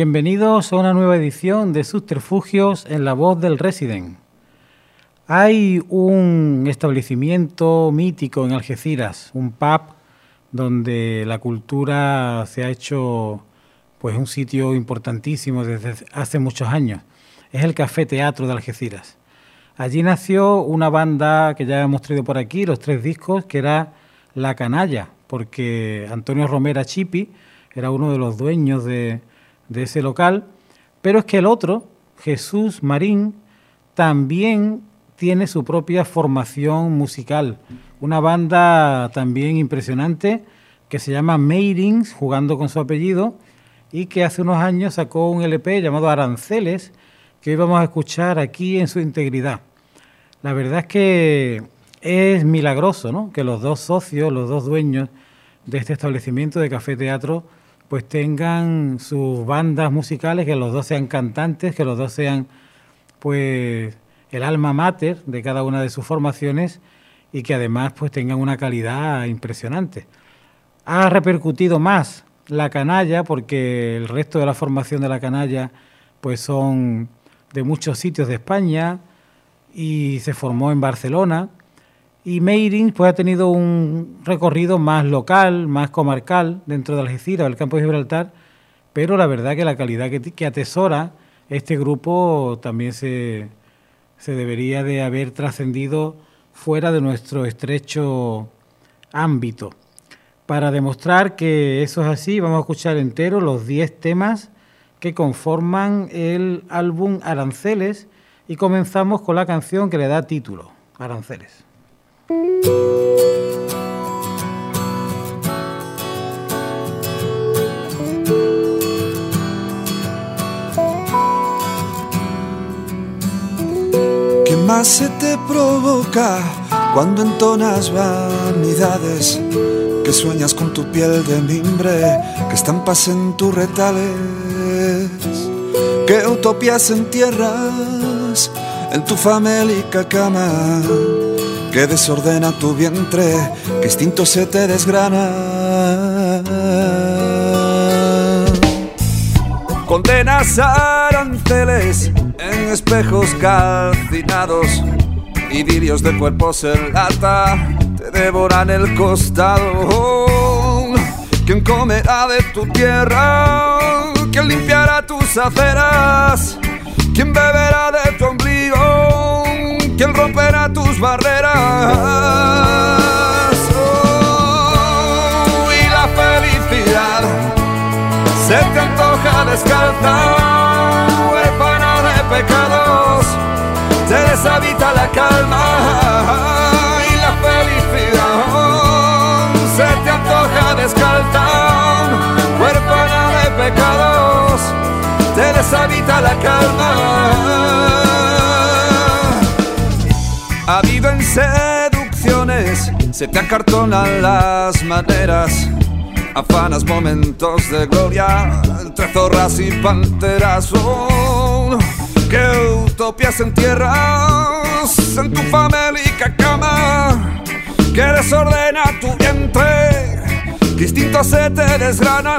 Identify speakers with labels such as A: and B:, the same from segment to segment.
A: Bienvenidos a una nueva edición de Subterfugios en la voz del Resident. Hay un establecimiento mítico en Algeciras, un pub donde la cultura se ha hecho pues un sitio importantísimo desde hace muchos años. Es el Café Teatro de Algeciras. Allí nació una banda que ya hemos traído por aquí, los tres discos, que era La Canalla, porque Antonio Romera Chipi era uno de los dueños de, de ese local, pero es que el otro, Jesús Marín, también tiene su propia formación musical, una banda también impresionante que se llama Maidings, jugando con su apellido, y que hace unos años sacó un LP llamado Aranceles, que hoy vamos a escuchar aquí en su integridad. La verdad es que es milagroso ¿no? que los dos socios, los dos dueños de este establecimiento de café teatro, pues tengan sus bandas musicales, que los dos sean cantantes, que los dos sean pues el alma mater de cada una de sus formaciones y que además pues tengan una calidad impresionante. Ha repercutido más la canalla porque el resto de la formación de la canalla pues son de muchos sitios de España y se formó en Barcelona y Meirin pues, ha tenido un recorrido más local, más comarcal dentro de Algeciras, del campo de Gibraltar, pero la verdad que la calidad que, atesora este grupo también se, se debería de haber trascendido fuera de nuestro estrecho ámbito. Para demostrar que eso es así, vamos a escuchar entero los 10 temas que conforman el álbum Aranceles y comenzamos con la canción que le da título, Aranceles.
B: ¿Qué más se te provoca cuando entonas vanidades? Que sueñas con tu piel de mimbre, que estampas en tus retales, que utopías entierras en tu famélica cama que desordena tu vientre, que instinto se te desgrana. Condenas aranceles en espejos calcinados, idilios de cuerpos en lata, te devoran el costado. ¿Quién comerá de tu tierra? ¿Quién limpiará tus aceras? ¿Quién beberá de tu ombligo? ¿Quién romperá tus barreras? Oh, y la felicidad se te antoja descalza, huérfana de pecados, se deshabita la calma. Y la felicidad se te antoja descalza, huérfana de pecados, se deshabita la calma seducciones, se te acartonan las maneras, afanas momentos de gloria entre zorras y panteras. Oh, que utopias entierras en tu famélica cama, que desordena tu vientre, distinto se te desgrana.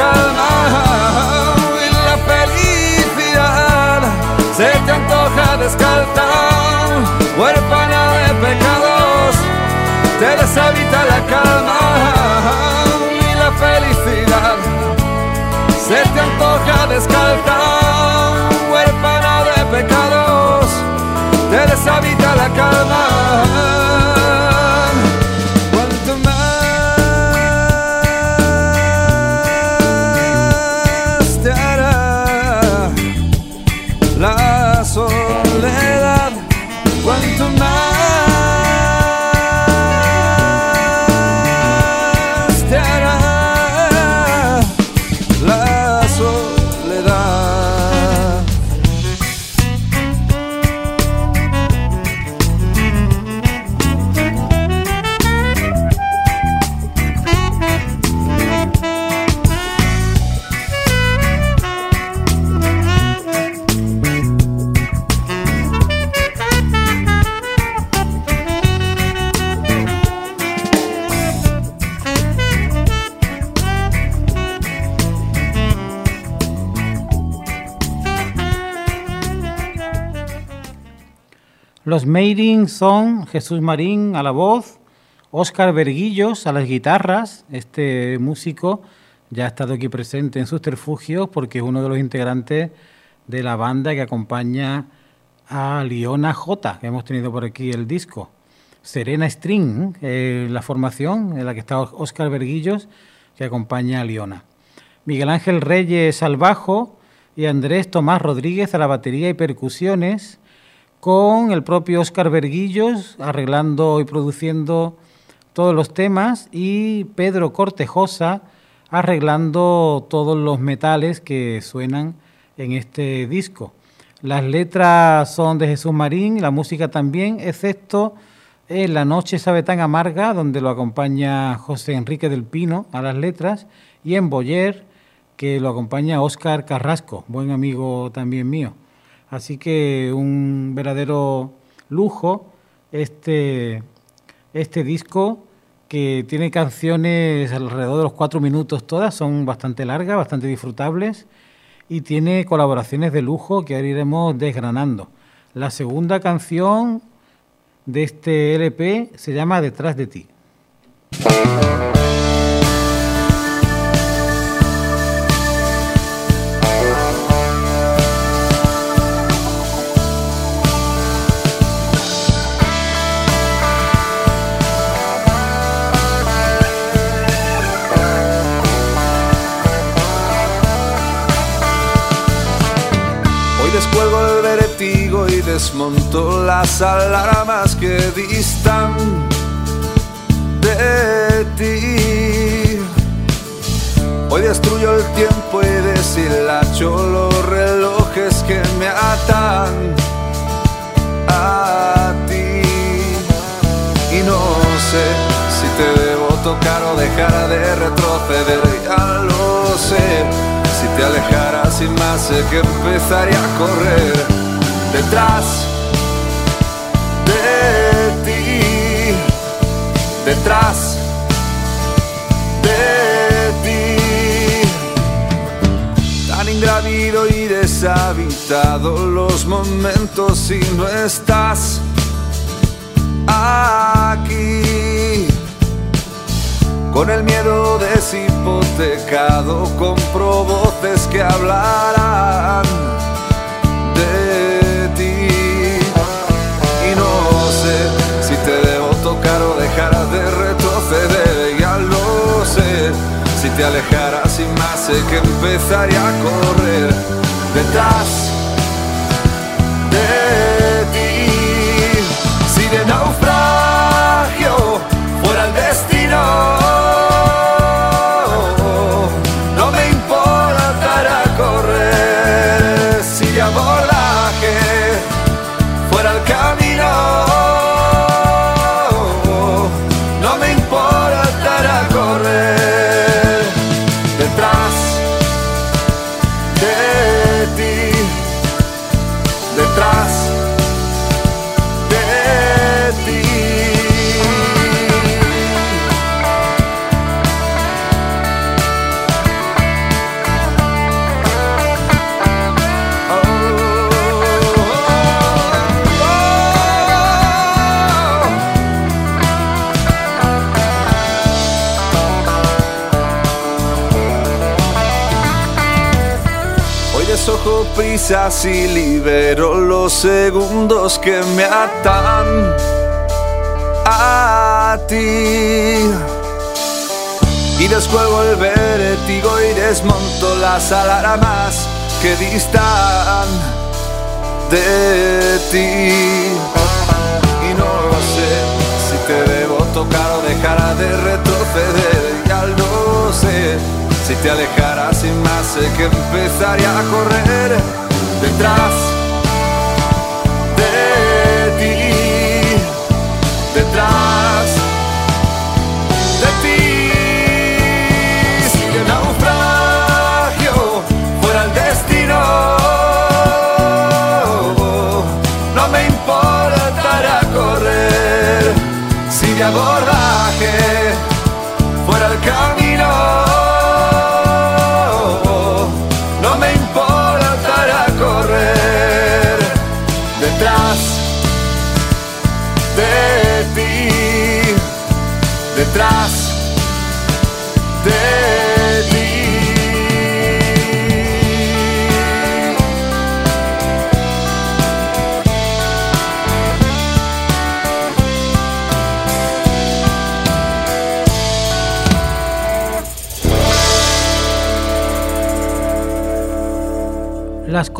B: Calma y la felicidad. Se te antoja descalza, huérfana de pecados, te deshabita la calma y la felicidad. Se te antoja descalza, huérfana de pecados, te deshabita la calma.
A: Meiring son Jesús Marín a la voz, Óscar Verguillos a las guitarras. Este músico ya ha estado aquí presente en sus terfugios porque es uno de los integrantes de la banda que acompaña a Liona J, que hemos tenido por aquí el disco. Serena String, eh, la formación en la que está Óscar Verguillos, que acompaña a Liona. Miguel Ángel Reyes al bajo y Andrés Tomás Rodríguez a la batería y percusiones con el propio Oscar Verguillos arreglando y produciendo todos los temas y Pedro Cortejosa arreglando todos los metales que suenan en este disco. Las letras son de Jesús Marín, la música también, excepto en La noche sabe tan amarga, donde lo acompaña José Enrique del Pino a las letras, y en Boyer, que lo acompaña Óscar Carrasco, buen amigo también mío. Así que un verdadero lujo este, este disco que tiene canciones alrededor de los cuatro minutos todas, son bastante largas, bastante disfrutables y tiene colaboraciones de lujo que ahora iremos desgranando. La segunda canción de este LP se llama Detrás de ti.
B: Desmonto las alarmas que distan de ti. Hoy destruyo el tiempo y deshilacho los relojes que me atan a ti. Y no sé si te debo tocar o dejar de retroceder, ya lo sé. Si te alejaras y más sé que empezaría a correr detrás de ti, detrás de ti. Tan ingravido y deshabitado los momentos si no estás aquí. Con el miedo deshipotecado, compro voces que hablarán te alejaras sin más, sé que empezaría a correr. Detrás prisas y libero los segundos que me atan a ti. Y descuelgo el vértigo y desmonto las alarmas que distan de ti. Y no sé si te debo tocar o dejar de retroceder, ya lo sé. Si te alejaras sin más, sé que empezaría a correr detrás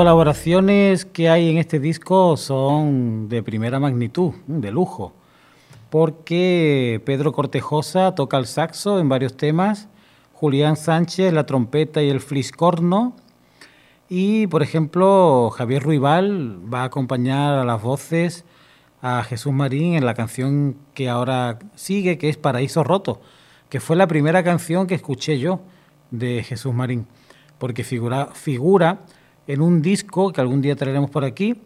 A: colaboraciones que hay en este disco son de primera magnitud, de lujo, porque Pedro Cortejosa toca el saxo en varios temas, Julián Sánchez la trompeta y el fliscorno, y por ejemplo Javier Ruibal va a acompañar a las voces a Jesús Marín en la canción que ahora sigue, que es Paraíso Roto, que fue la primera canción que escuché yo de Jesús Marín, porque figura, figura en un disco que algún día traeremos por aquí,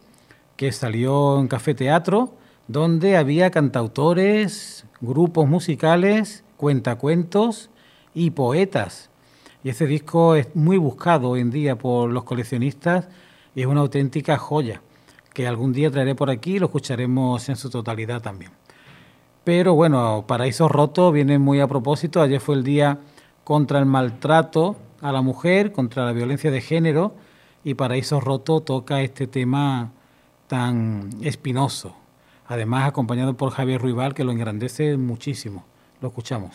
A: que salió en Café Teatro, donde había cantautores, grupos musicales, cuentacuentos y poetas. Y ese disco es muy buscado hoy en día por los coleccionistas y es una auténtica joya, que algún día traeré por aquí y lo escucharemos en su totalidad también. Pero bueno, Paraíso Roto viene muy a propósito. Ayer fue el día contra el maltrato a la mujer, contra la violencia de género, y Paraíso Roto toca este tema tan espinoso. Además, acompañado por Javier Ruibal, que lo engrandece muchísimo. Lo escuchamos.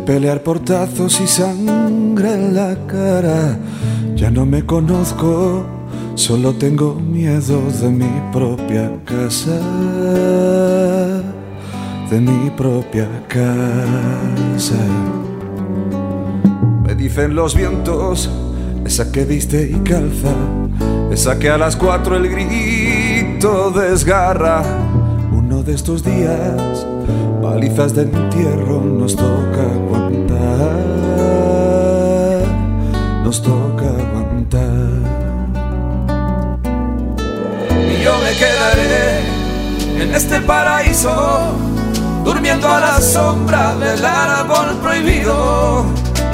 B: Pelear portazos y sangre en la cara. Ya no me conozco, solo tengo miedo de mi propia casa, de mi propia casa. Me dicen los vientos, esa que viste y calza, esa que a las cuatro el grito desgarra. Uno de estos días, palizas de entierro nos toca aguantar, nos toca aguantar. Y yo me quedaré en este paraíso, durmiendo a la sombra del árbol prohibido.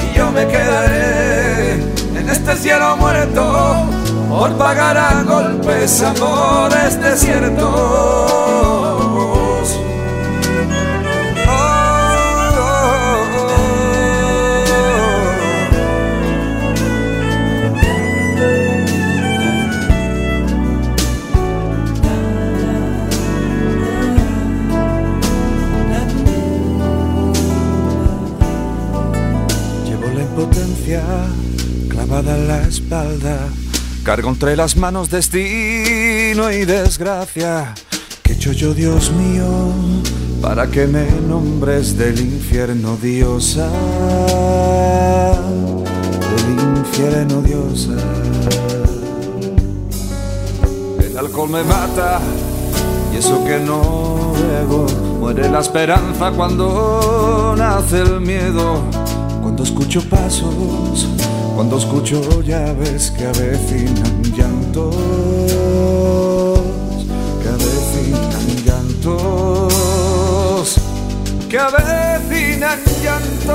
B: Y yo me quedaré en este cielo muerto, por pagar a golpes amores desiertos. Cargo entre las manos destino y desgracia. ¿Qué he hecho yo, Dios mío, para que me nombres del infierno, diosa? Del infierno, diosa. El alcohol me mata y eso que no bebo Muere la esperanza cuando nace el miedo, cuando escucho pasos, cuando escucho llaves que avecinan llantos, que avecinan llantos, que avecinan llantos,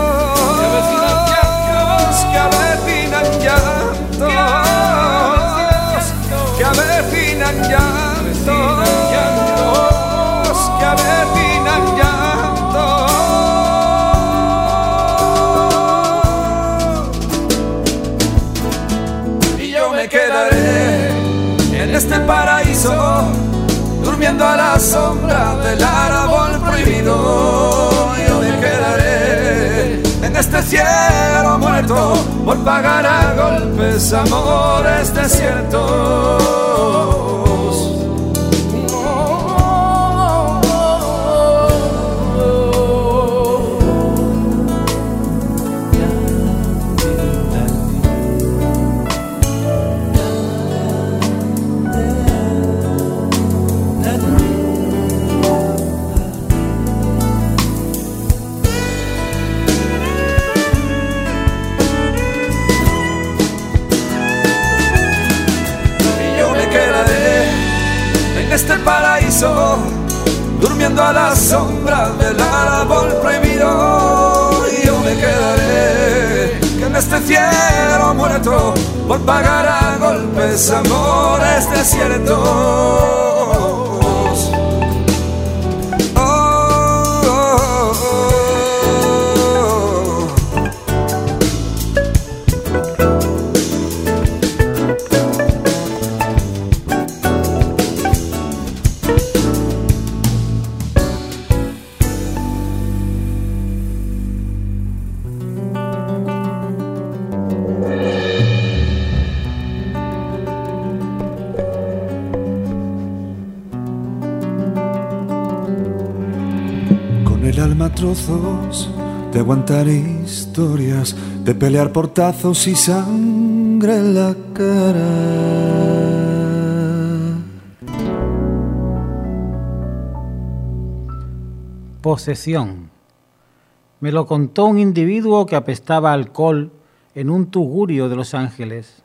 B: que avecinan llantos, que avecinan llantos, que avecinan llantos, en este paraíso, durmiendo a la sombra del árbol prohibido. Yo me quedaré en este cielo muerto por pagar a golpes amores desiertos. Durmiendo a la sombra del árbol prohibido. Yo me quedaré en este cielo muerto por pagar a golpes amores desiertos. De aguantar historias, de pelear portazos y sangre en la cara.
A: Posesión. Me lo contó un individuo que apestaba alcohol en un tugurio de Los Ángeles.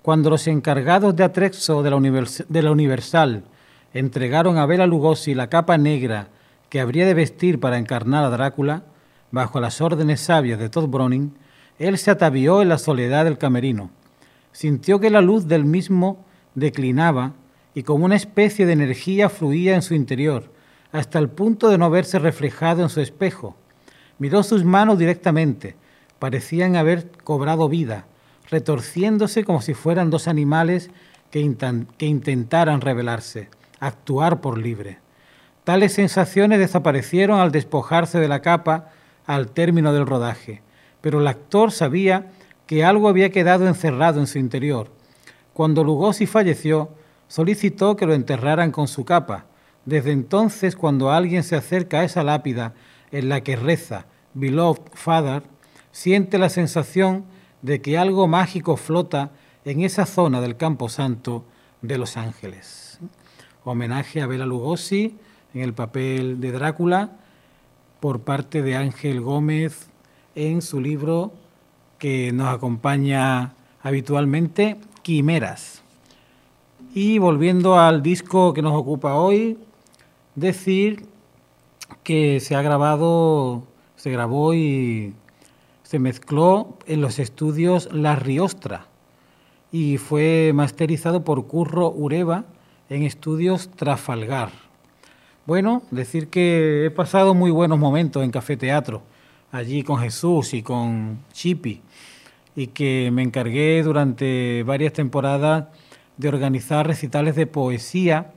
A: Cuando los encargados de atrexo de la, de la Universal entregaron a Bela Lugosi la capa negra que habría de vestir para encarnar a Drácula, bajo las órdenes sabias de Todd Browning, él se atavió en la soledad del camerino. Sintió que la luz del mismo declinaba y como una especie de energía fluía en su interior, hasta el punto de no verse reflejado en su espejo. Miró sus manos directamente, parecían haber cobrado vida, retorciéndose como si fueran dos animales que, que intentaran rebelarse, actuar por libre. Tales sensaciones desaparecieron al despojarse de la capa al término del rodaje, pero el actor sabía que algo había quedado encerrado en su interior. Cuando Lugosi falleció, solicitó que lo enterraran con su capa. Desde entonces, cuando alguien se acerca a esa lápida en la que reza Beloved Father, siente la sensación de que algo mágico flota en esa zona del Campo Santo de Los Ángeles. Homenaje a Bela Lugosi en el papel de Drácula por parte de Ángel Gómez en su libro que nos acompaña habitualmente, Quimeras. Y volviendo al disco que nos ocupa hoy, decir que se ha grabado, se grabó y se mezcló en los estudios La Riostra y fue masterizado por Curro Ureva en estudios Trafalgar. Bueno, decir que he pasado muy buenos momentos en Café Teatro, allí con Jesús y con Chipi, y que me encargué durante varias temporadas de organizar recitales de poesía,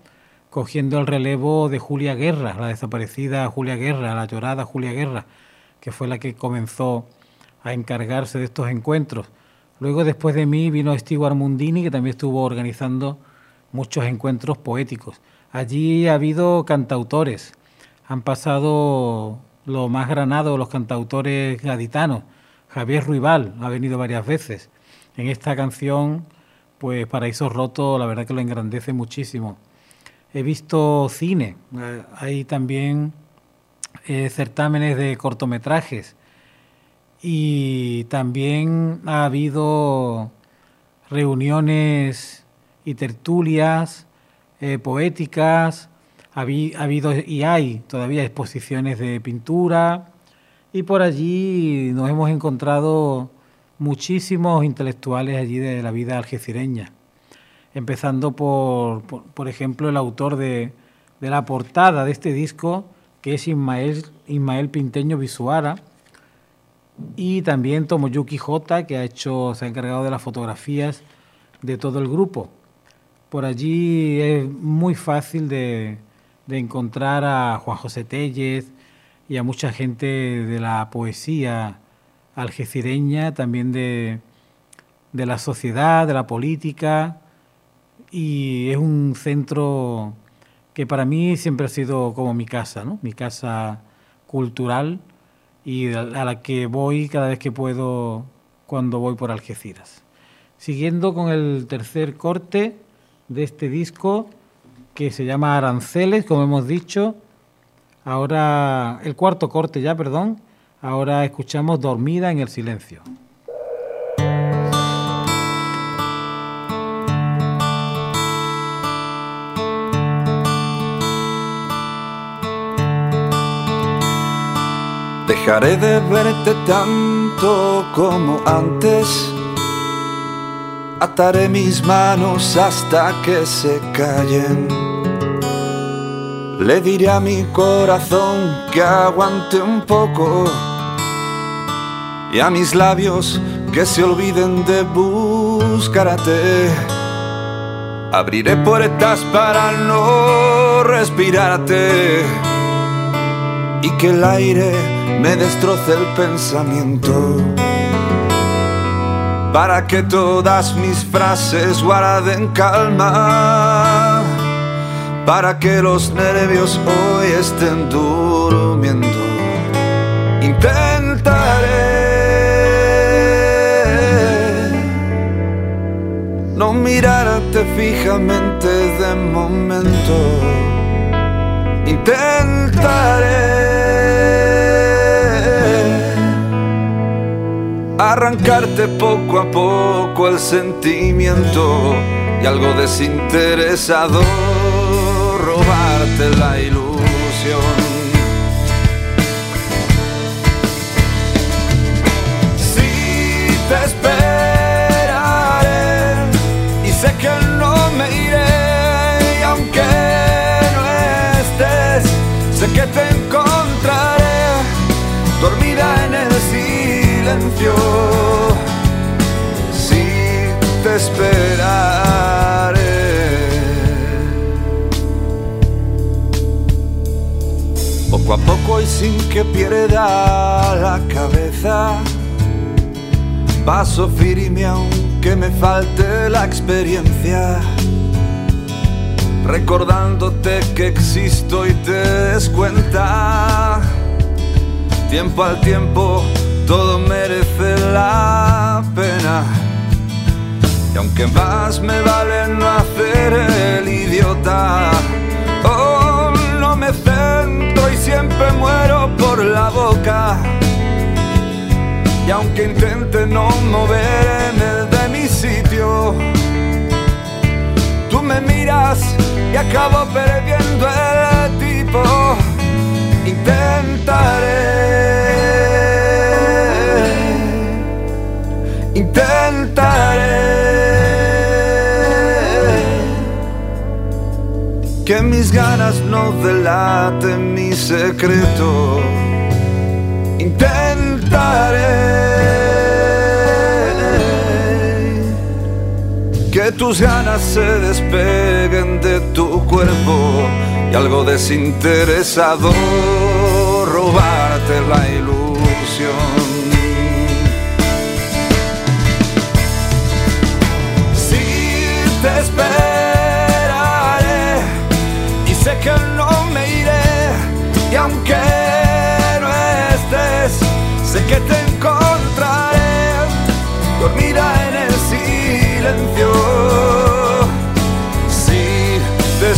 A: cogiendo el relevo de Julia Guerra, la desaparecida Julia Guerra, la llorada Julia Guerra, que fue la que comenzó a encargarse de estos encuentros. Luego, después de mí, vino Stewart Mundini, que también estuvo organizando muchos encuentros poéticos. Allí ha habido cantautores, han pasado lo más granado, los cantautores gaditanos. Javier Ruibal ha venido varias veces. En esta canción, pues Paraíso Roto, la verdad que lo engrandece muchísimo. He visto cine, eh, hay también eh, certámenes de cortometrajes y también ha habido reuniones y tertulias eh, poéticas, ha, habido y hay todavía exposiciones de pintura y por allí nos hemos encontrado muchísimos intelectuales allí de la vida algecireña, empezando por, por, ejemplo, el autor de, de, la portada de este disco, que es Ismael, Ismael Pinteño Visuara, y también Tomoyuki J, que ha hecho, se ha encargado de las fotografías de todo el grupo. Por allí es muy fácil de, encontrar a Juan José Tellez y a mucha gente de la poesía algecireña, también de, de la sociedad, de la política, y es un centro que para mí siempre ha sido como mi casa, ¿no? mi casa cultural y a la que voy cada vez que puedo cuando voy por Algeciras. Siguiendo con el tercer corte de este disco que se llama Aranceles, como hemos dicho. Ahora, el cuarto corte ya, perdón. Ahora escuchamos Dormida en el Silencio.
B: Dejaré de verte tanto como antes. Ataré mis manos hasta que se callen. Le diré a mi corazón que aguante un poco. Y a mis labios que se olviden de buscarte. Abriré puertas para no respirarte y que el aire me destroce el pensamiento. Para que todas mis frases guarden calma. Para que los nervios hoy estén durmiendo. Intentaré no mirarte fijamente de momento. Intentaré arrancarte poco a poco el sentimiento y algo desinteresado, robarte la ilusión. Si te esperaré y sé que no me iré, y aunque no estés, sé que te encontraré dormida en el silencio. Si te esperaré. Poco a poco y sin que pierda la cabeza, paso firme aunque me falte la experiencia. Recordándote que existo y te des cuenta tiempo al tiempo todo merece la pena. Y aunque más me vale no hacer el idiota, oh, no me centro y siempre muero por la boca. Y aunque intente no moverme de mi sitio, tú me miras y acabo no delaten mi secreto. Intentaré que tus ganas se despeguen de tu cuerpo y algo desinteresado robarte la ilusión. Aunque no estés, sé que te encontraré dormida en el silencio. Si te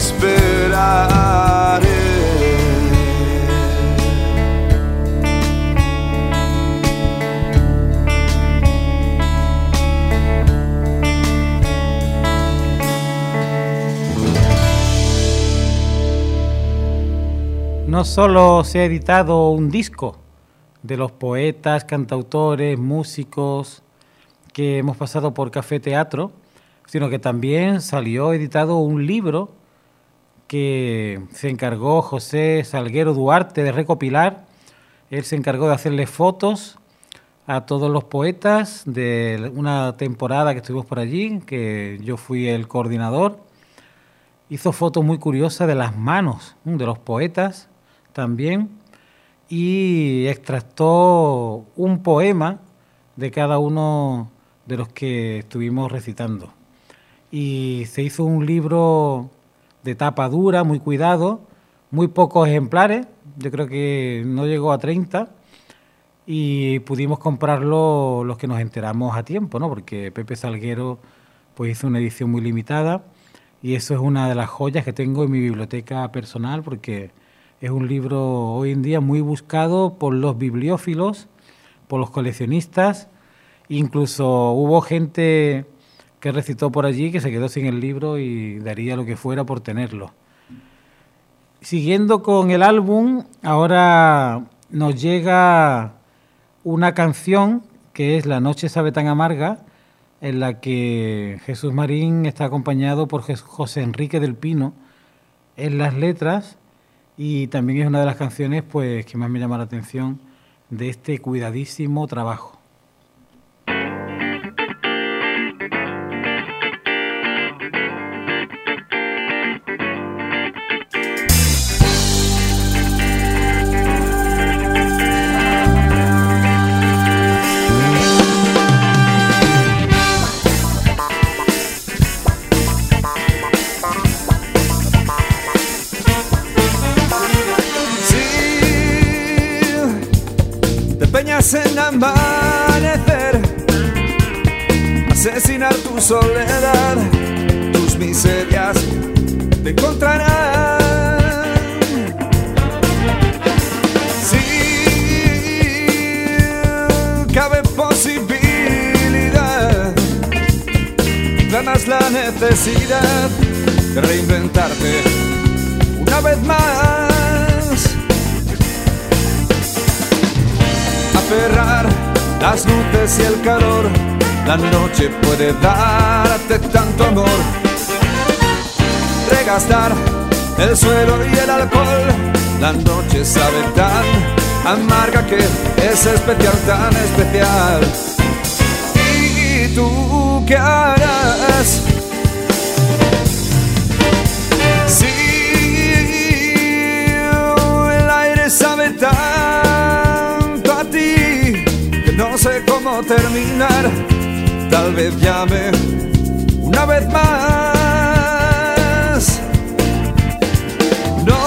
B: esperaré.
A: No solo se ha editado un disco de los poetas, cantautores, músicos que hemos pasado por Café Teatro, sino que también salió editado un libro que se encargó José Salguero Duarte de recopilar. Él se encargó de hacerle fotos a todos los poetas de una temporada que estuvimos por allí, que yo fui el coordinador. Hizo fotos muy curiosas de las manos de los poetas también y extractó un poema de cada uno de los que estuvimos recitando. Y se hizo un libro de tapa dura, muy cuidado, muy pocos ejemplares, yo creo que no llegó a 30, y pudimos comprarlo los que nos enteramos a tiempo, ¿no? Porque Pepe Salguero pues hizo una edición muy limitada y eso es una de las joyas que tengo en mi biblioteca personal porque es un libro hoy en día muy buscado por los bibliófilos, por los coleccionistas. Incluso hubo gente que recitó por allí que se quedó sin el libro y daría lo que fuera por tenerlo. Siguiendo con el álbum, ahora nos llega una canción que es La noche sabe tan amarga, en la que Jesús Marín está acompañado por José Enrique del Pino en las letras y también es una de las canciones pues que más me llama la atención de este cuidadísimo trabajo.
B: Soledad, tus miserias te encontrarán. Si cabe posibilidad, ganas la necesidad de reinventarte una vez más. las luces y el calor. La noche puede darte tanto amor. Regastar el suelo y el alcohol. La noche sabe tan amarga que es especial, tan especial. ¿Y tú qué harás? Si el aire sabe tan no sé cómo terminar, tal vez llame una vez más. No,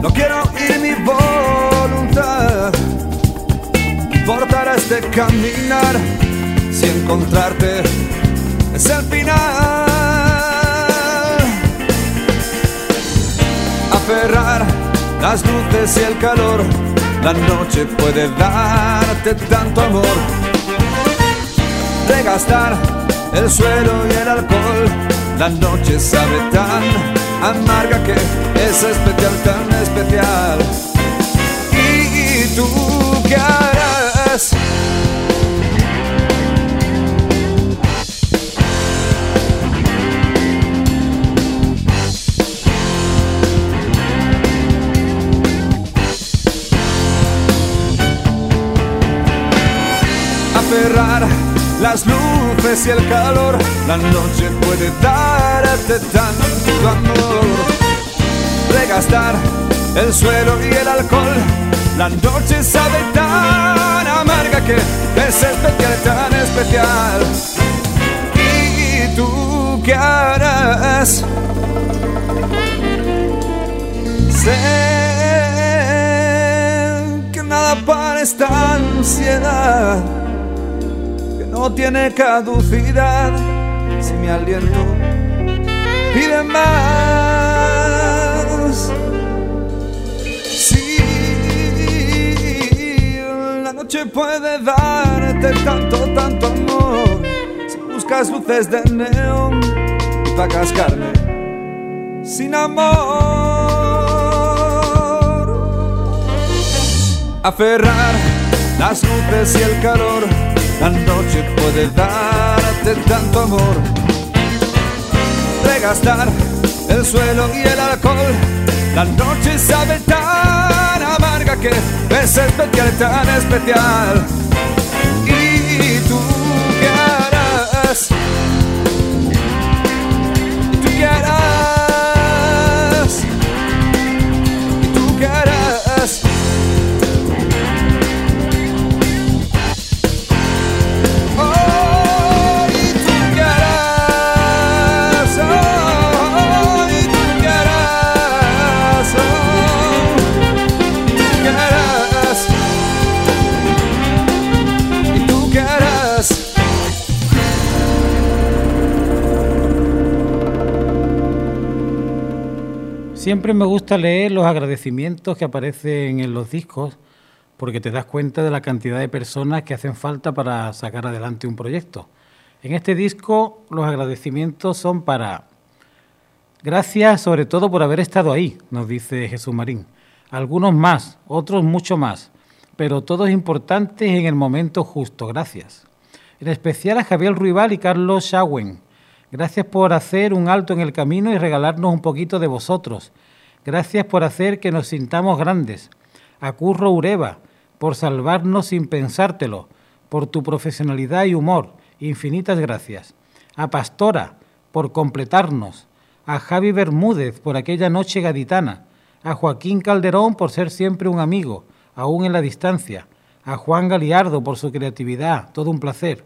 B: no quiero ir mi voluntad. Importará este caminar si encontrarte es el final. Aferrar las luces y el calor la noche puede darte tanto amor. Gastar el suelo y el alcohol. La noche sabe tan amarga que es especial, tan especial. ¿Y tú qué harás? Las luces y el calor. La noche puede darte tanto amor. Regastar el suelo y el alcohol. La noche sabe tan amarga que es especial, tan especial. ¿Y tú qué harás? Sé que nada para esta ansiedad no tiene caducidad si mi aliento pide más. Si la noche puede darte tanto, tanto amor, si buscas luces de neón y pagas carne sin amor. Aferrar las luces y el calor la noche puede darte tanto amor. Regastar el suelo y el alcohol. La noche sabe tan amarga que es especial, tan especial. ¿Y tú qué harás?
A: Siempre me gusta leer los agradecimientos que aparecen en los discos porque te das cuenta de la cantidad de personas que hacen falta para sacar adelante un proyecto. En este disco los agradecimientos son para... Gracias sobre todo por haber estado ahí, nos dice Jesús Marín. Algunos más, otros mucho más, pero todos importantes en el momento justo. Gracias. En especial a Javier Ruibal y Carlos Schauen. Gracias por hacer un alto en el camino y regalarnos un poquito de vosotros. Gracias por hacer que nos sintamos grandes. A Curro Ureva, por salvarnos sin pensártelo, por tu profesionalidad y humor. Infinitas gracias. A Pastora, por completarnos. A Javi Bermúdez, por aquella noche gaditana. A Joaquín Calderón, por ser siempre un amigo, aún en la distancia. A Juan Galiardo, por su creatividad. Todo un placer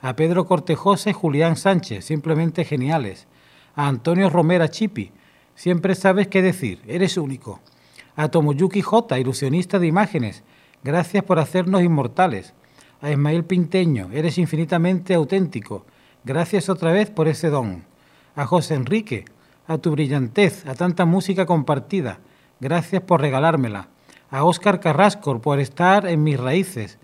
A: a Pedro Cortejosa y Julián Sánchez, simplemente geniales, a Antonio Romera Chipi, siempre sabes qué decir, eres único, a Tomoyuki J, ilusionista de imágenes, gracias por hacernos inmortales, a Ismael Pinteño, eres infinitamente auténtico, gracias otra vez por ese don, a José Enrique, a tu brillantez, a tanta música compartida, gracias por regalármela, a Óscar Carrasco por estar en mis raíces,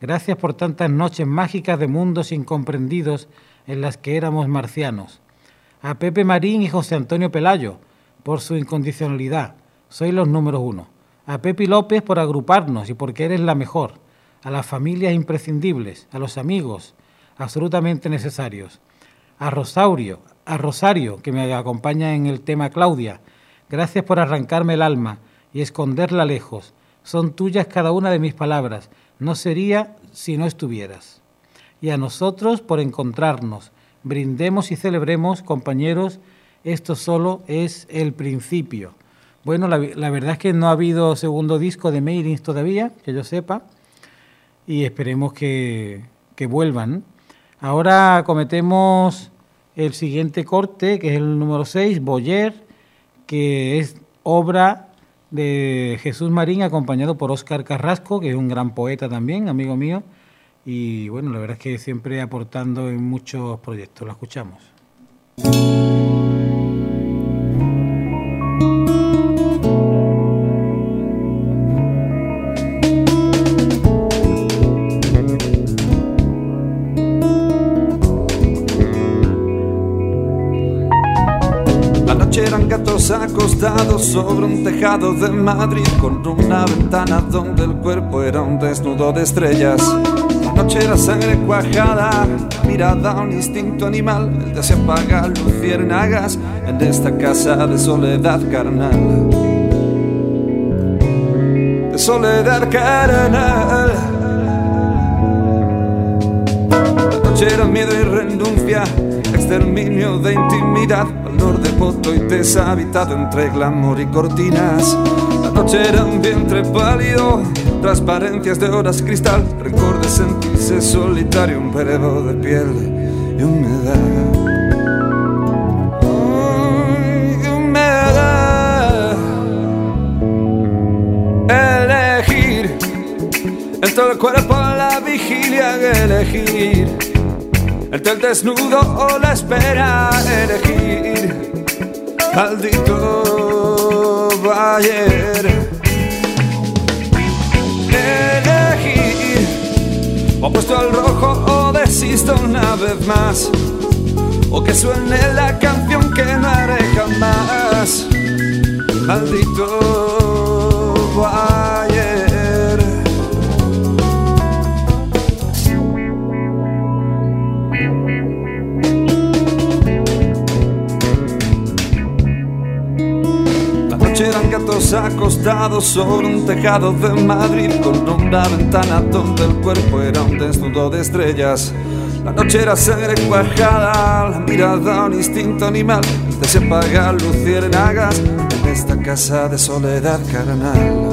A: Gracias por tantas noches mágicas de mundos incomprendidos en las que éramos marcianos. A Pepe Marín y José Antonio Pelayo por su incondicionalidad. Soy los números uno. A Pepi López por agruparnos y porque eres la mejor. A las familias imprescindibles, a los amigos absolutamente necesarios. A Rosaurio, a Rosario, que me acompaña en el tema Claudia. Gracias por arrancarme el alma y esconderla lejos. Son tuyas cada una de mis palabras no sería si no estuvieras. Y a nosotros por encontrarnos. Brindemos y celebremos, compañeros, esto solo es el principio. Bueno, la, verdad es que no ha habido segundo disco de Mailings todavía, que yo sepa, y esperemos que, que vuelvan. Ahora cometemos el siguiente corte, que es el número 6, Boyer, que es obra de Jesús Marín, acompañado por Óscar Carrasco, que es un gran poeta también, amigo mío. Y bueno, la verdad es que siempre aportando en muchos proyectos. Lo escuchamos.
B: Sobre un tejado de Madrid con una ventana donde el cuerpo era un desnudo de estrellas. La noche era sangre cuajada, mirada a un instinto animal, el de se apaga luciérnagas en esta casa de soledad carnal. De soledad carnal. La noche era miedo y renuncia, exterminio de intimidad, de poto y deshabitado entre glamour y cortinas. La noche era un vientre pálido, transparencias de horas cristal, rencor de sentirse solitario, un verbo de piel y humedad. Elegir entre el cuerpo la vigilia elegir entre el desnudo o la espera elegir maldito ayer. Elegir opuesto al rojo o desisto una vez más. O que suene la canción que no haré jamás. Maldito ayer dos acostados sobre un tejado de Madrid con una ventana donde el cuerpo era un desnudo de estrellas. La noche era sangre cuajada, la mirada un instinto animal. De se apaga luciérnagas en esta casa de soledad carnal.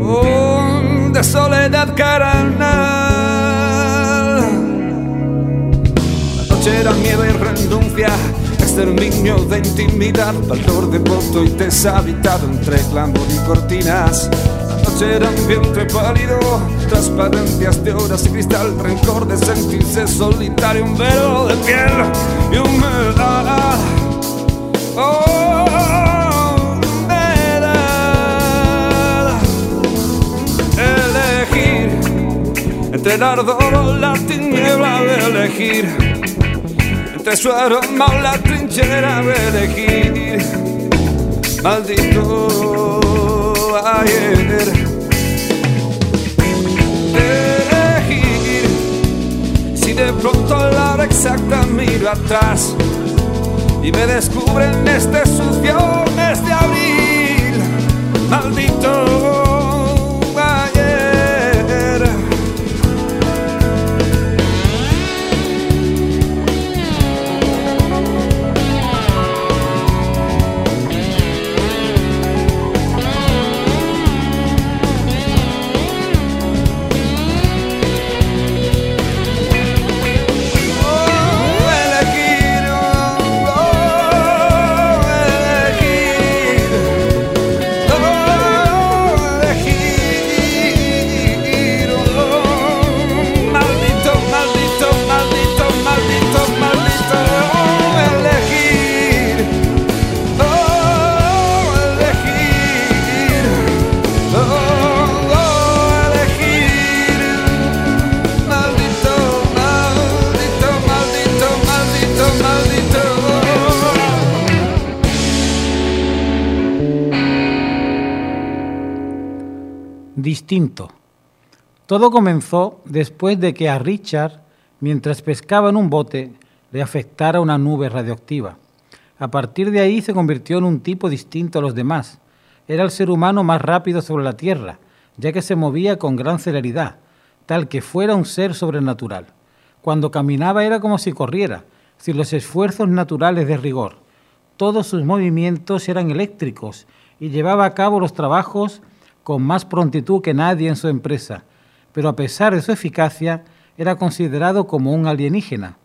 B: Oh, de soledad carnal. La noche era miedo y renuncia exterminio de intimidad, valor de voto y deshabitado entre glamour y cortinas. La noche era un vientre pálido, transparencias de horas y cristal, rencor de sentirse solitario, un velo de piel y humedad. Oh, entre el ardor o la tiniebla de elegir entre su aroma o la trinchera de elegir. Maldito ayer. Elegir si de pronto a la hora exacta miro atrás y me descubren este sucio mes de abril. Maldito
A: Todo comenzó después de que a Richard, mientras pescaba en un bote, le afectara una nube radioactiva. A partir de ahí se convirtió en un tipo distinto a los demás. Era el ser humano más rápido sobre la Tierra, ya que se movía con gran celeridad, tal que fuera un ser sobrenatural. Cuando caminaba era como si corriera, sin los esfuerzos naturales de rigor. Todos sus movimientos eran eléctricos y llevaba a cabo los trabajos con más prontitud que nadie en su empresa pero a pesar de su eficacia, era considerado como un alienígena.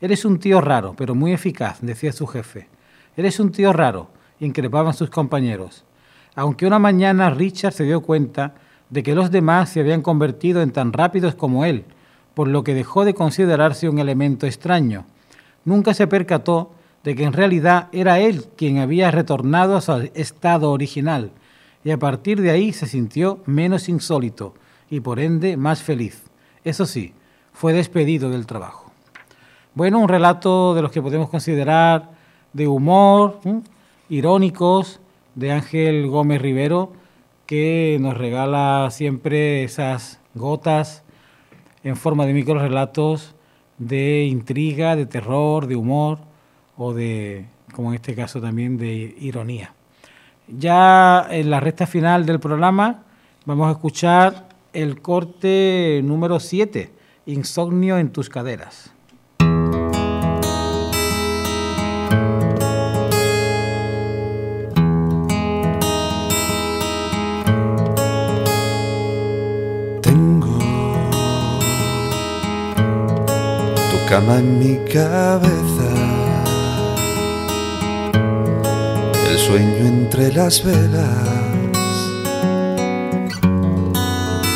A: Eres un tío raro, pero muy eficaz, decía su jefe. Eres un tío raro, increpaban sus compañeros. Aunque una mañana Richard se dio cuenta de que los demás se habían convertido en tan rápidos como él, por lo que dejó de considerarse un elemento extraño. Nunca se percató de que en realidad era él quien había retornado a su estado original, y a partir de ahí se sintió menos insólito, y por ende más feliz. Eso sí, fue despedido del trabajo. Bueno, un relato de los que podemos considerar de humor, irónicos, de Ángel Gómez Rivero, que nos regala siempre esas gotas en forma de micro relatos de intriga, de terror, de humor o de, como en este caso también, de ironía. Ya en la recta final del programa vamos a escuchar el corte número 7, Insomnio en tus caderas.
B: Cama en mi cabeza, el sueño entre las velas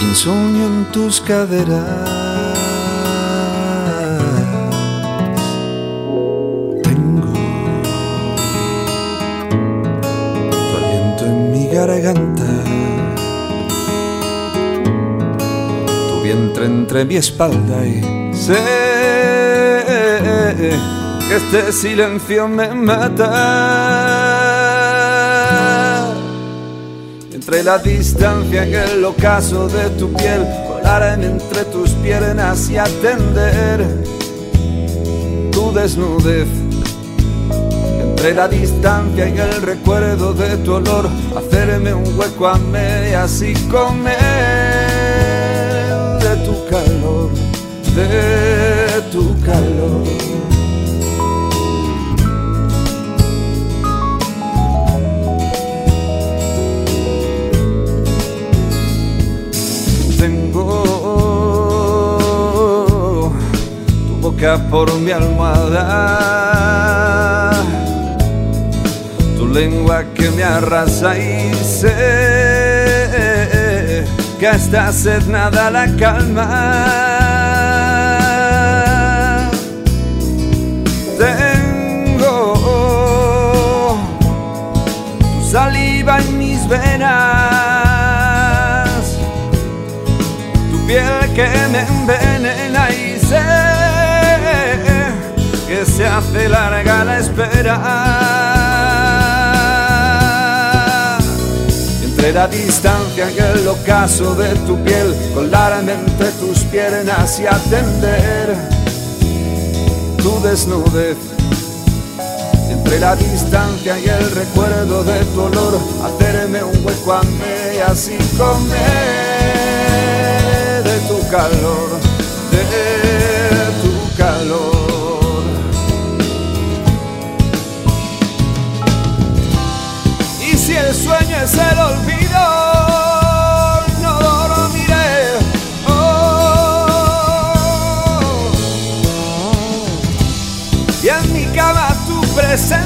B: insomnio en tus caderas. Tengo tu aliento en mi garganta, tu vientre entre mi espalda y sé que este silencio me mata. Entre la distancia en el ocaso de tu piel, volar entre tus piernas y atender tu desnudez. En entre la distancia y el recuerdo de tu olor, hacerme un hueco a medias y comer de tu calor, de tu calor. Tu por mi almohada. Lengua que me arrasa y sé que esta sed nada la calma. Tengo tu saliva en mis venas, tu piel que me envenena se hace larga la espera. la distancia y el ocaso de tu piel, colarme entre tus piernas y atender tu desnudez. Entre la distancia y el recuerdo de tu olor, hacerme un hueco a mí así comer de tu calor, de tu calor. Sueño es el olvido, no lo miré. Oh. Y en mi cama tu presencia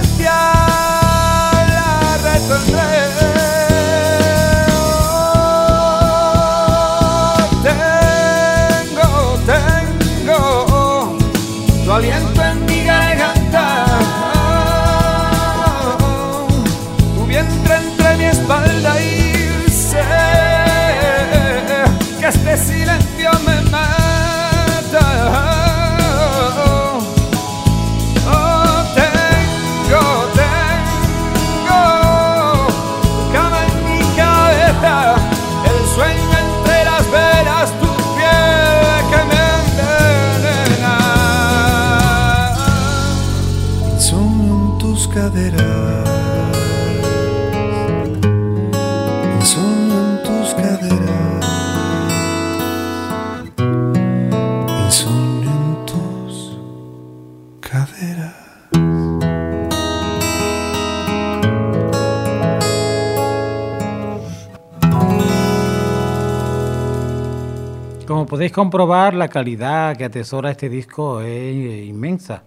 A: podéis comprobar, la calidad que atesora este disco es inmensa.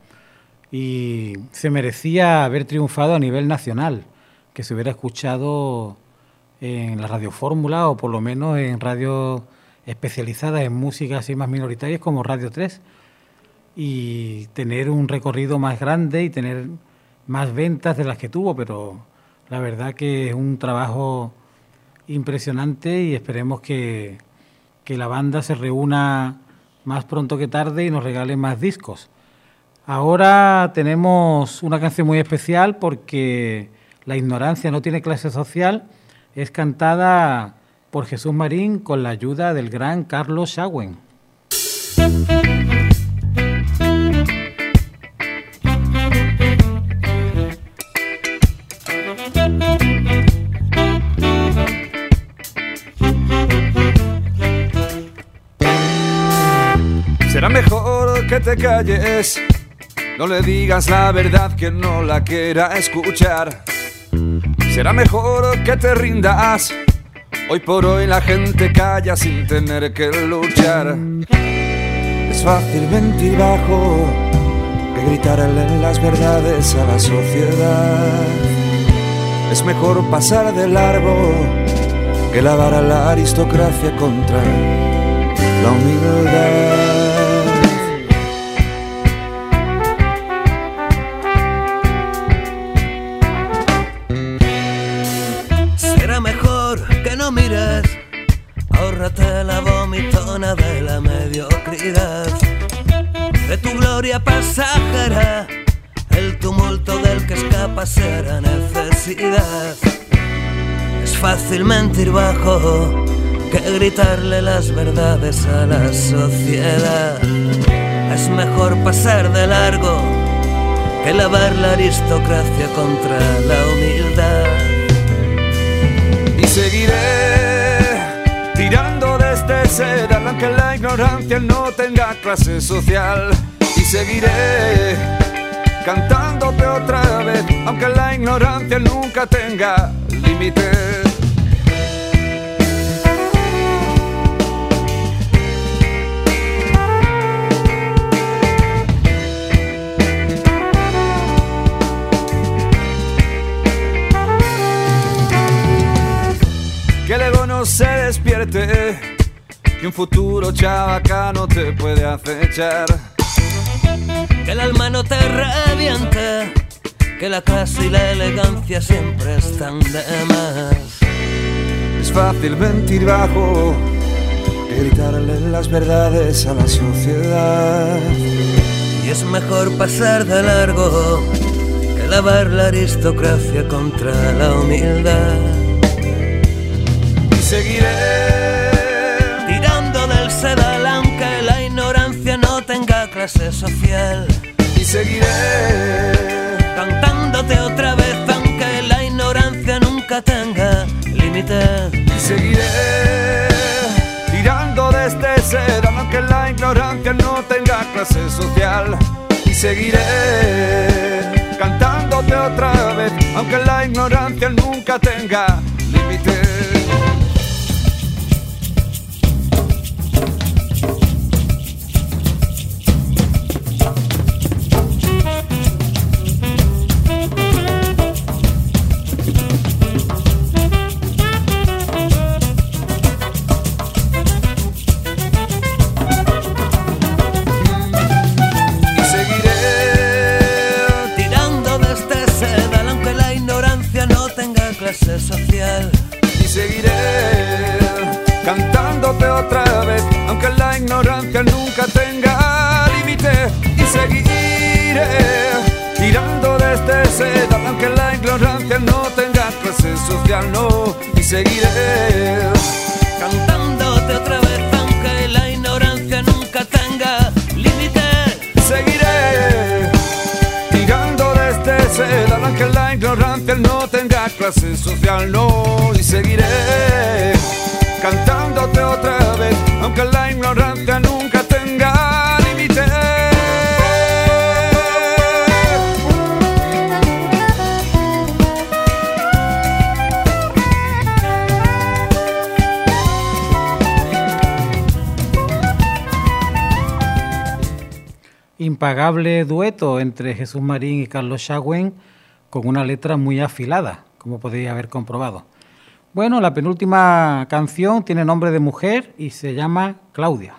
A: Y se merecía haber triunfado a nivel nacional, que se hubiera escuchado en la radio fórmula o por lo menos en radios especializadas en música así más minoritarias como Radio 3 y tener un recorrido más grande y tener más ventas de las que tuvo, pero la verdad que es un trabajo impresionante y esperemos que, que la banda se reúna más pronto que tarde y nos regale más discos. Ahora tenemos una canción muy especial porque La ignorancia no tiene clase social es cantada por Jesús Marín con la ayuda del gran Carlos Schauen.
B: Mejor que te calles, no le digas la verdad que no la quiera escuchar. Será mejor que te rindas, hoy por hoy la gente calla sin tener que luchar. Es fácil mentir bajo que gritarle las verdades a la sociedad. Es mejor pasar de largo que lavar a la aristocracia contra la humildad.
C: De la mediocridad, de tu gloria pasajera, el tumulto del que escapa será necesidad. Es fácil mentir bajo que gritarle las verdades a la sociedad. Es mejor pasar de largo que lavar la aristocracia contra la humildad.
B: Y seguiré tirando desde seda, aunque la ignorancia no tenga clase social. Y seguiré cantándote otra vez, aunque la ignorancia nunca tenga límites. Que el ego no se despierte, un futuro chabacano te puede acechar.
C: Que el alma no te reviente, que la clase y la elegancia siempre están de más.
B: Es fácil mentir bajo, gritarle las verdades a la sociedad.
C: Y es mejor pasar de largo que lavar la aristocracia contra la humildad.
B: Y seguiré
C: social.
B: y seguiré
C: Cantándote otra vez aunque la ignorancia nunca tenga límite.
B: y seguiré tirando desde seda aunque la ignorancia no tenga clase social y seguiré cantándote otra vez aunque la ignorancia nunca tenga
C: clase social,
B: no. Y seguiré
C: Cantándote otra vez aunque la ignorancia nunca tenga límite.
B: seguiré tirando desde seda, aunque la ignorancia no tenga clase social, no. Y seguiré cantándote otra vez, aunque la ignorancia nunca
A: Impagable dueto entre Jesús Marín y Carlos Schaguen con una letra muy afilada, como podéis haber comprobado. Bueno, la penúltima canción tiene nombre de mujer y se llama Claudia.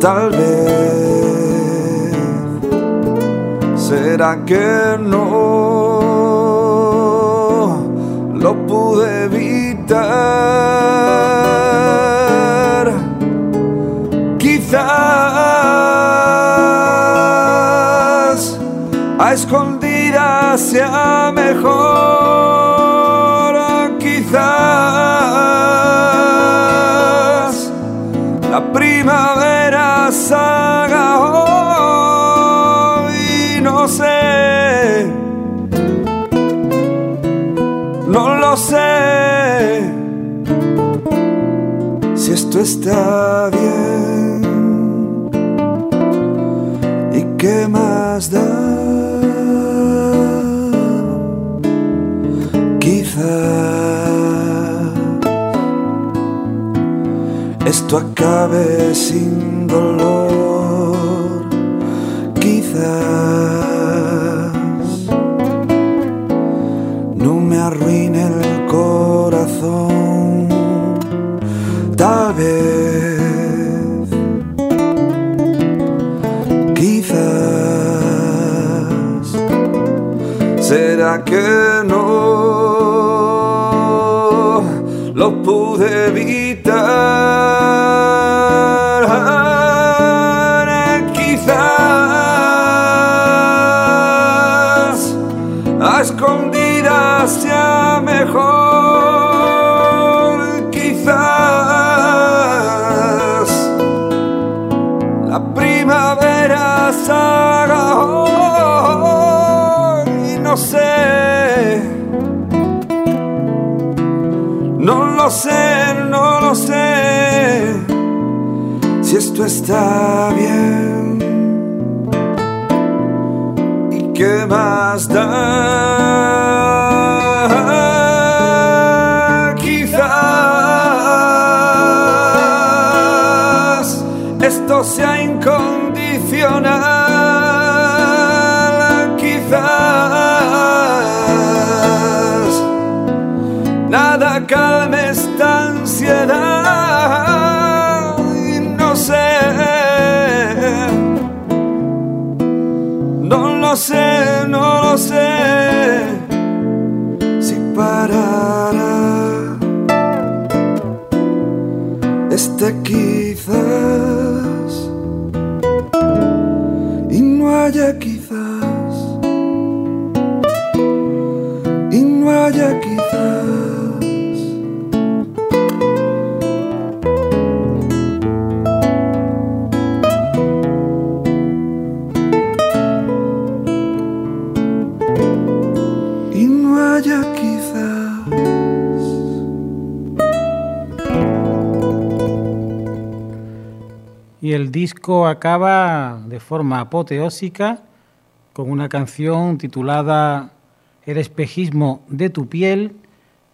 B: Tal vez será que no lo pude evitar. Quizás a escondidas sea mejor. Quizás la primavera salga hoy, no sé, no lo sé, si esto está bien. Y qué más da. esto acabe sin dolor, quizás. No me arruine el corazón, tal vez, quizás. Será que no lo pude evitar. No lo sé, no lo sé si esto está bien. ¿Y qué más da? Quizás esto sea incondicional. Lo sé, no lo sé si parará. Este quizás
A: el disco acaba de forma apoteósica con una canción titulada El espejismo de tu piel,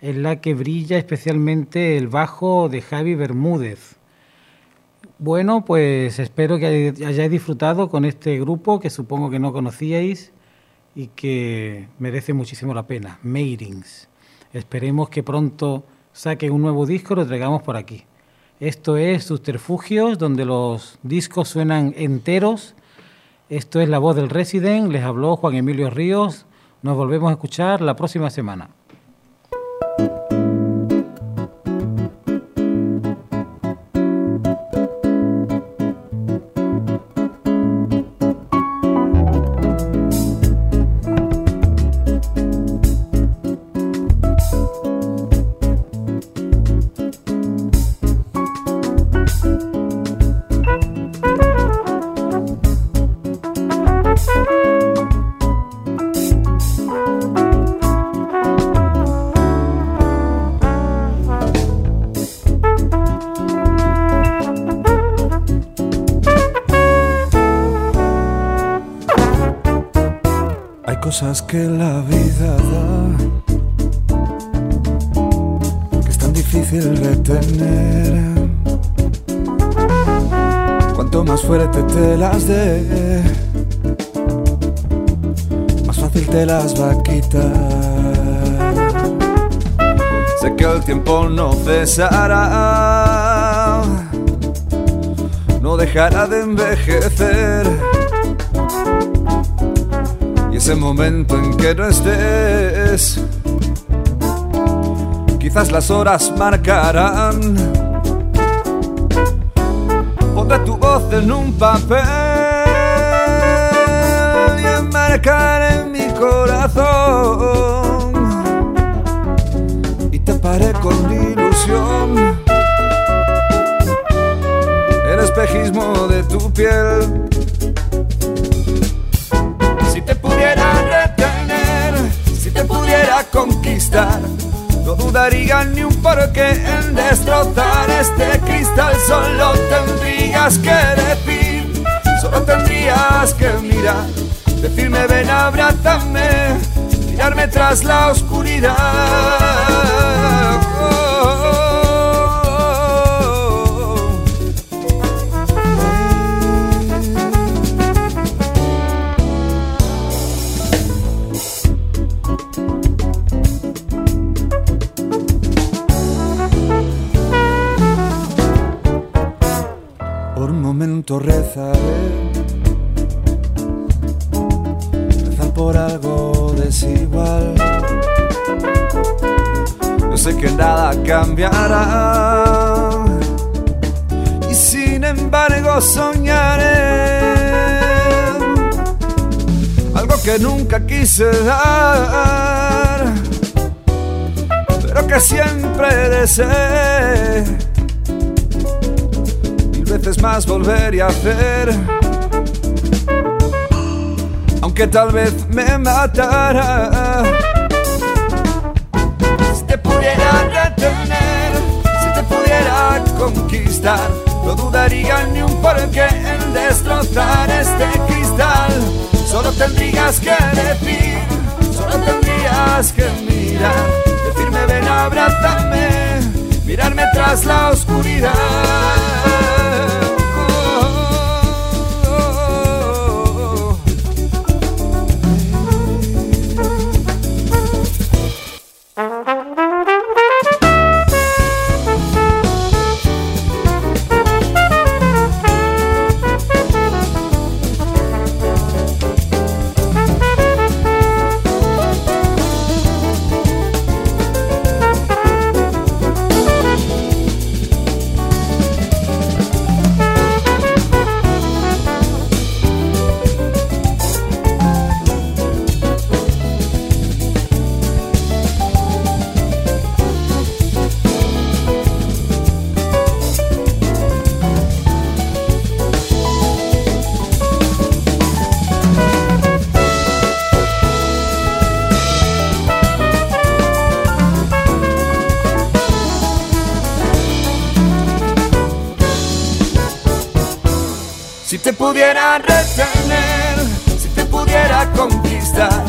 A: en la que brilla especialmente el bajo de Javi Bermúdez. Bueno, pues espero que hayáis disfrutado con este grupo que supongo que no conocíais y que merece muchísimo la pena, Maidings. Esperemos que pronto saquen un nuevo disco lo traigamos por aquí. Esto es Subterfugios, donde los discos suenan enteros. Esto es La Voz del Resident, les habló Juan Emilio Ríos. Nos volvemos a escuchar la próxima semana.
B: Las horas marcarán. Pondré tu voz en un papel y enmarcaré en mi corazón. Y taparé con ilusión el espejismo de tu piel. No dudaría ni un porqué en destrozar este cristal. Solo tendrías que decir, solo tendrías que mirar, decirme ven, abrázame, mirarme tras la oscuridad. Cambiará. Y sin embargo soñaré. Algo que nunca quise dar. Pero que siempre deseé veces más volver y hacer. Aunque tal vez me matara. Si te pudiera si te pudiera conquistar, no dudaría ni un porqué en destrozar este cristal. Solo tendrías que decir, solo tendrías que mirar, decirme ven, abrázame, mirarme tras la oscuridad. Pudiera retener, si te pudiera conquistar,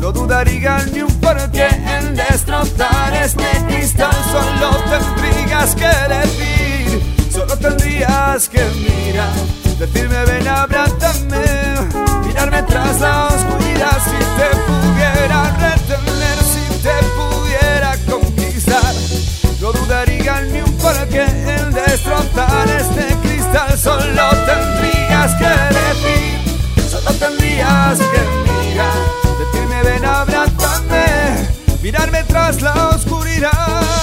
B: no dudaría ni un porqué en destrozar este cristal. Solo tendrías que decir, solo tendrías que mirar, decirme ven, abrázame, mirarme tras la oscuridad. Si te pudiera retener, si te pudiera conquistar, no dudaría ni un porqué en destrozar este cristal cristal solo tendrías que decir, solo tendrías que mirar, detenerme ven, abrázame, mirarme tras la oscuridad.